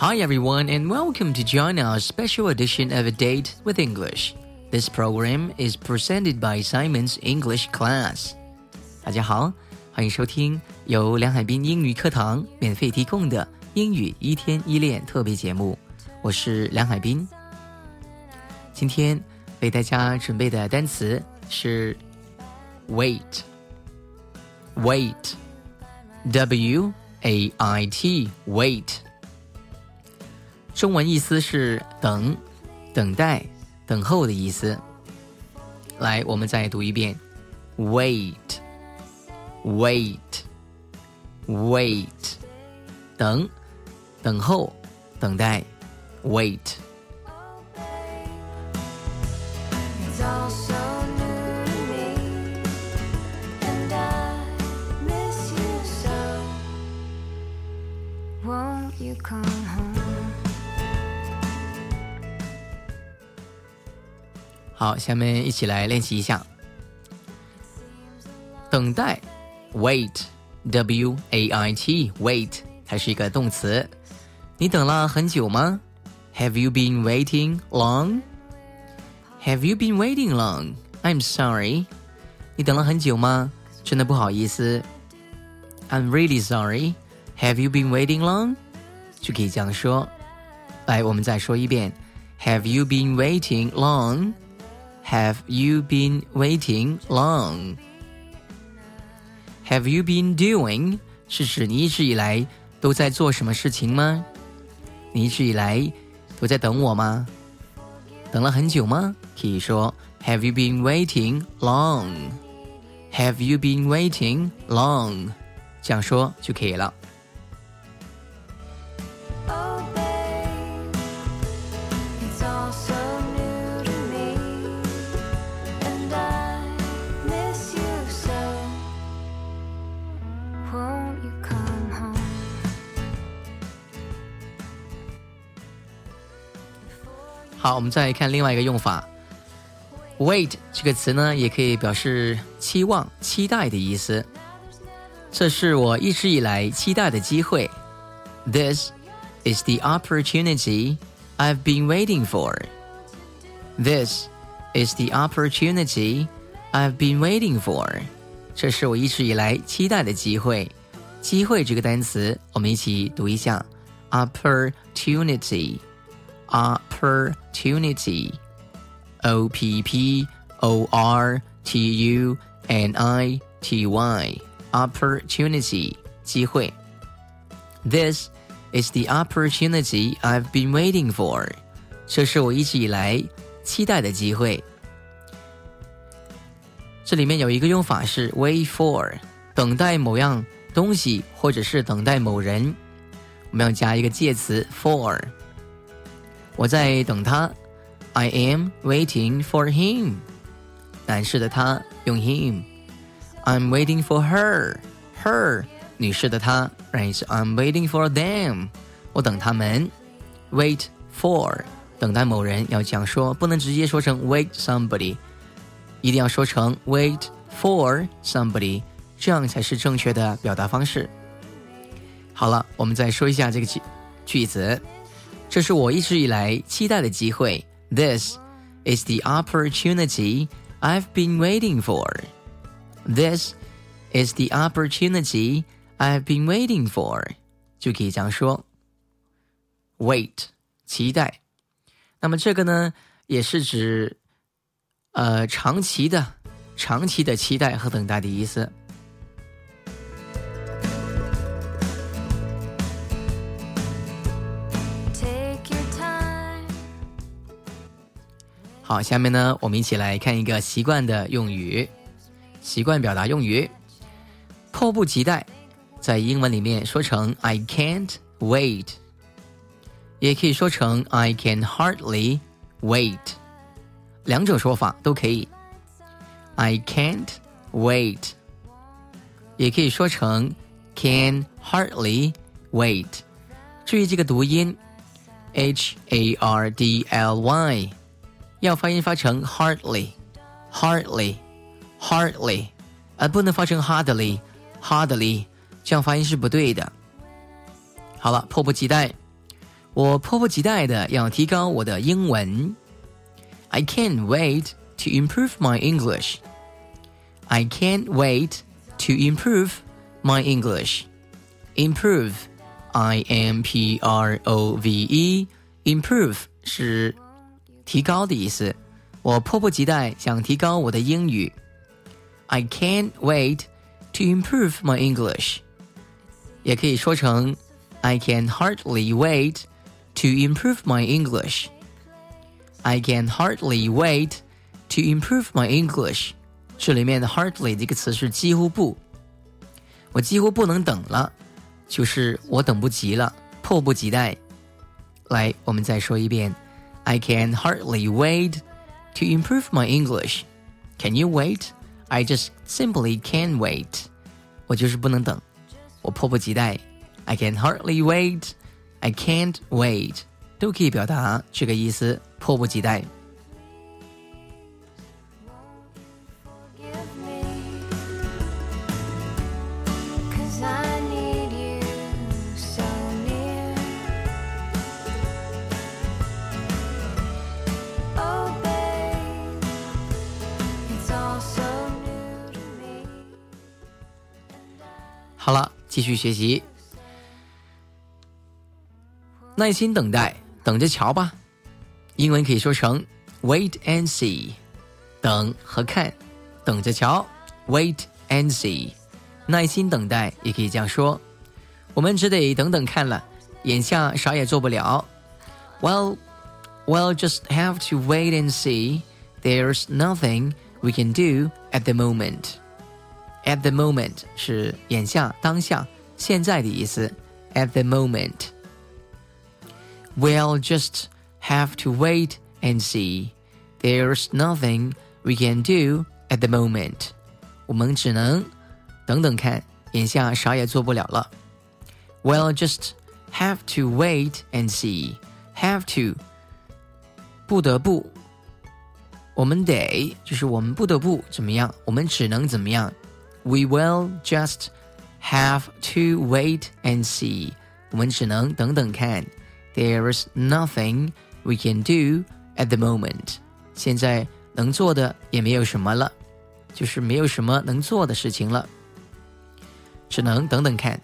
Hi everyone and welcome to join our special edition of A Date with English. This program is presented by Simon's English Class. 大家好，欢迎收听由梁海滨英语课堂免费提供的英语一天一练特别节目。我是梁海滨。今天为大家准备的单词是 wait。wait w a i t wait 中文意思是等、等待、等候的意思。来，我们再读一遍：wait，wait，wait，等、等候、等待，wait。好，下面一起来练习一下。等待，wait，w a i t，wait，它是一个动词。你等了很久吗？Have you been waiting long? Have you been waiting long? I'm sorry. 你等了很久吗？真的不好意思。I'm really sorry. Have you been waiting long? 就可以这样说。来，我们再说一遍。Have you been waiting long? Have you been waiting long? Have you been doing? 是指你一直以来都在做什么事情吗？你一直以来都在等我吗？等了很久吗？可以说 Have you been waiting long? Have you been waiting long? 这样说就可以了。好，我们再来看另外一个用法。Wait 这个词呢，也可以表示期望、期待的意思。这是我一直以来期待的机会。This is the opportunity I've been waiting for. This is the opportunity I've been waiting for. 这是我一直以来期待的机会。机会这个单词，我们一起读一下：opportunity。 opportunity, o p p o r t u n i t y, opportunity 机会。This is the opportunity I've been waiting for. 这是我一直以来期待的机会。这里面有一个用法是 wait for，等待某样东西或者是等待某人，我们要加一个介词 for。 我在等他，I am waiting for him。男士的他用 him。I'm waiting for her。her 女士的她，right？I'm waiting for them。我等他们。Wait for 等待某人要讲说，不能直接说成 wait somebody，一定要说成 wait for somebody，这样才是正确的表达方式。好了，我们再说一下这个句句子。这是我一直以来期待的机会。This is the opportunity I've been waiting for. This is the opportunity I've been waiting for. 就可以这样说。Wait，期待。那么这个呢，也是指呃长期的、长期的期待和等待的意思。 好，下面呢，我们一起来看一个习惯的用语，习惯表达用语，迫不及待，在英文里面说成 I can't wait，也可以说成 I can hardly wait，两种说法都可以。I can't wait，也可以说成 can hardly wait，注意这个读音，H A R D L Y。要发音发成 hardly，hardly，hardly，而不能发成 hardly，hardly，这样发音是不对的。好了，迫不及待， 我迫不及待的要提高我的英文。I can't wait to improve my English. I can't wait to improve my English. Improve, I M P R O V E. Improve 是 提高的意思。我迫不及待想提高我的英语。I can't wait to improve my English. 也可以说成 I can hardly wait to improve my English. I can hardly wait to improve my English. 这里面的 hardly 这个词是几乎不，我几乎不能等了，就是我等不及了，迫不及待。来，我们再说一遍 ，I can hardly wait to improve my English. Can you wait? I just simply can't wait. 我就是不能等，我迫不及待。I can hardly wait. I can't wait. 都可以表达这个意思，迫不及待。 好了，继续学习，耐心等待。等着瞧吧，英文可以说成 wait and see，等和看，等着瞧，wait and see，耐心等待也可以这样说。我们只得等等看了，眼下啥也做不了。Well, we'll just have to wait and see. There's nothing we can do at the moment. At the moment 是眼下、当下、现在的意思。At the moment. We'll just have to wait and see. There's nothing we can do at the moment. 我们只能等等看，眼下啥也做不了了。We'll just have to wait and see. Have to 不得不，我们得就是我们不得不怎么样，我们只能怎么样。 We will just have to wait and see. 我们只能等等看。there is nothing we can do at the moment. 现在能做的也没有什么了，就是没有什么能做的事情了，只能等等看。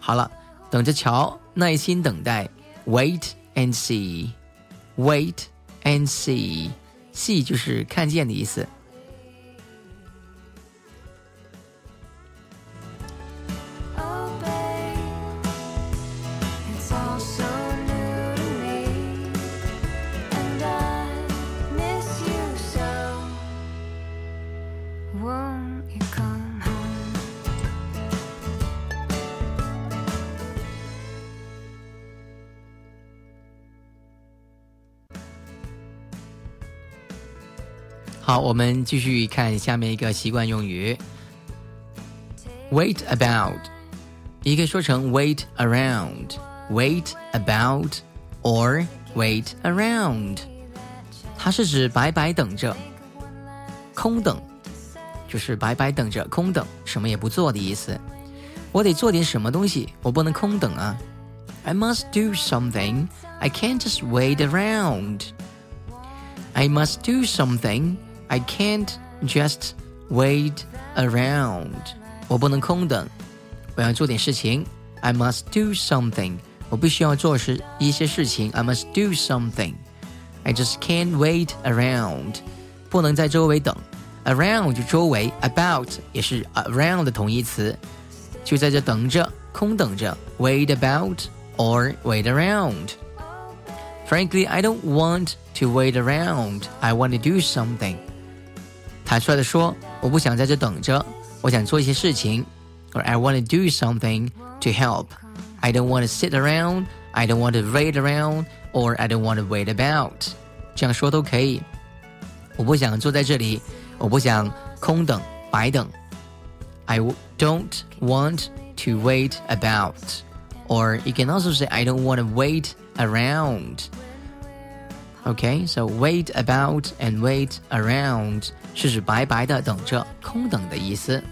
好了，等着瞧，耐心等待，wait and see，wait and see，see 就是看见的意思。 好，我们继续看下面一个习惯用语，wait about，也可以说成 wait around around，wait about or wait around，它是指白白等着，空等，就是白白等着，空等，什么也不做的意思。我得做点什么东西，我不能空等啊。I must do something. I can't just wait around. I must do something. I can't just wait around. 我不能空等，我要做点事情。I must do something. 我必须要做事一些事情。I must do something. I just can't wait around. 不能在周围等。Around 就周围，about 也是 around 的同义词，就在这等着，空等着。Wait about or wait around. Frankly, I don't want to wait around. I want to do something. 坦率的说，我不想在这等着，我想做一些事情。Or I want to do something to help. I don't want to sit around. I don't want to wait around. Or I don't want to wait about. 这样说都可以。我不想坐在这里，我不想空等、白等。I don't want to wait about. Or you can also say I don't want to wait around. Okay, so wait about and wait around 是指白白的等着、空等的意思。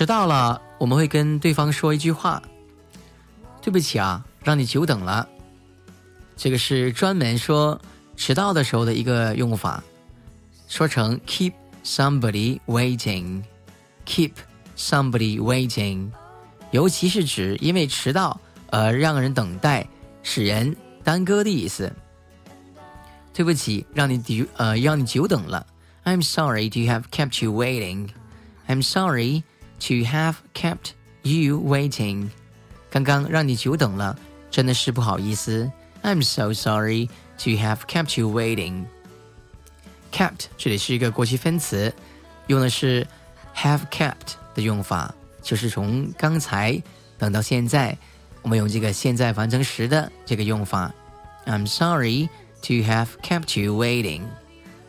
迟到了，我们会跟对方说一句话：“对不起啊，让你久等了。”这个是专门说迟到的时候的一个用法，说成 “keep somebody waiting”，“keep somebody waiting”，尤其是指因为迟到而让人等待、使人耽搁的意思。对不起，让你久呃让你久等了。I'm sorry to have kept you waiting. I'm sorry to have kept you waiting. 刚刚让你久等了，真的是不好意思。I'm so sorry to have kept you waiting. Kept 这里是一个过去分词，用的是 have kept 的用法，就是从刚才等到现在，我们用这个现在完成时的这个用法。I'm sorry. to have kept you waiting.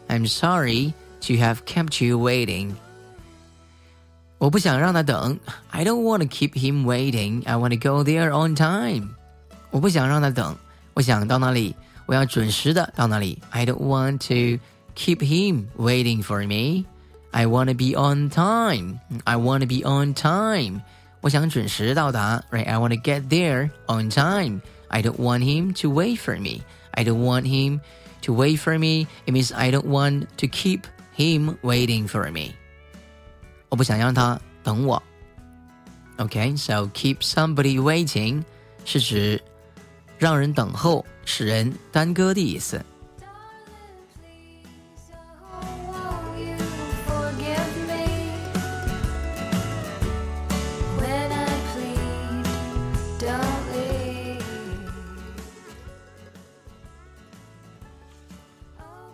I'm sorry to have kept you waiting. 我不想让他等。I don't want to keep him waiting. I want to go there on time. 我不想让他等，我想到那里，我要准时的到那里。I don't want to keep him waiting for me. I want to be on time. I want to be on time. 我想准时到达，right? I want to get there on time. I don't want him to wait for me. I don't want him to wait for me. It means I don't want to keep him waiting for me. 我不想让他等我。OK，so keep somebody waiting 是指让人等候、使人耽搁的意思。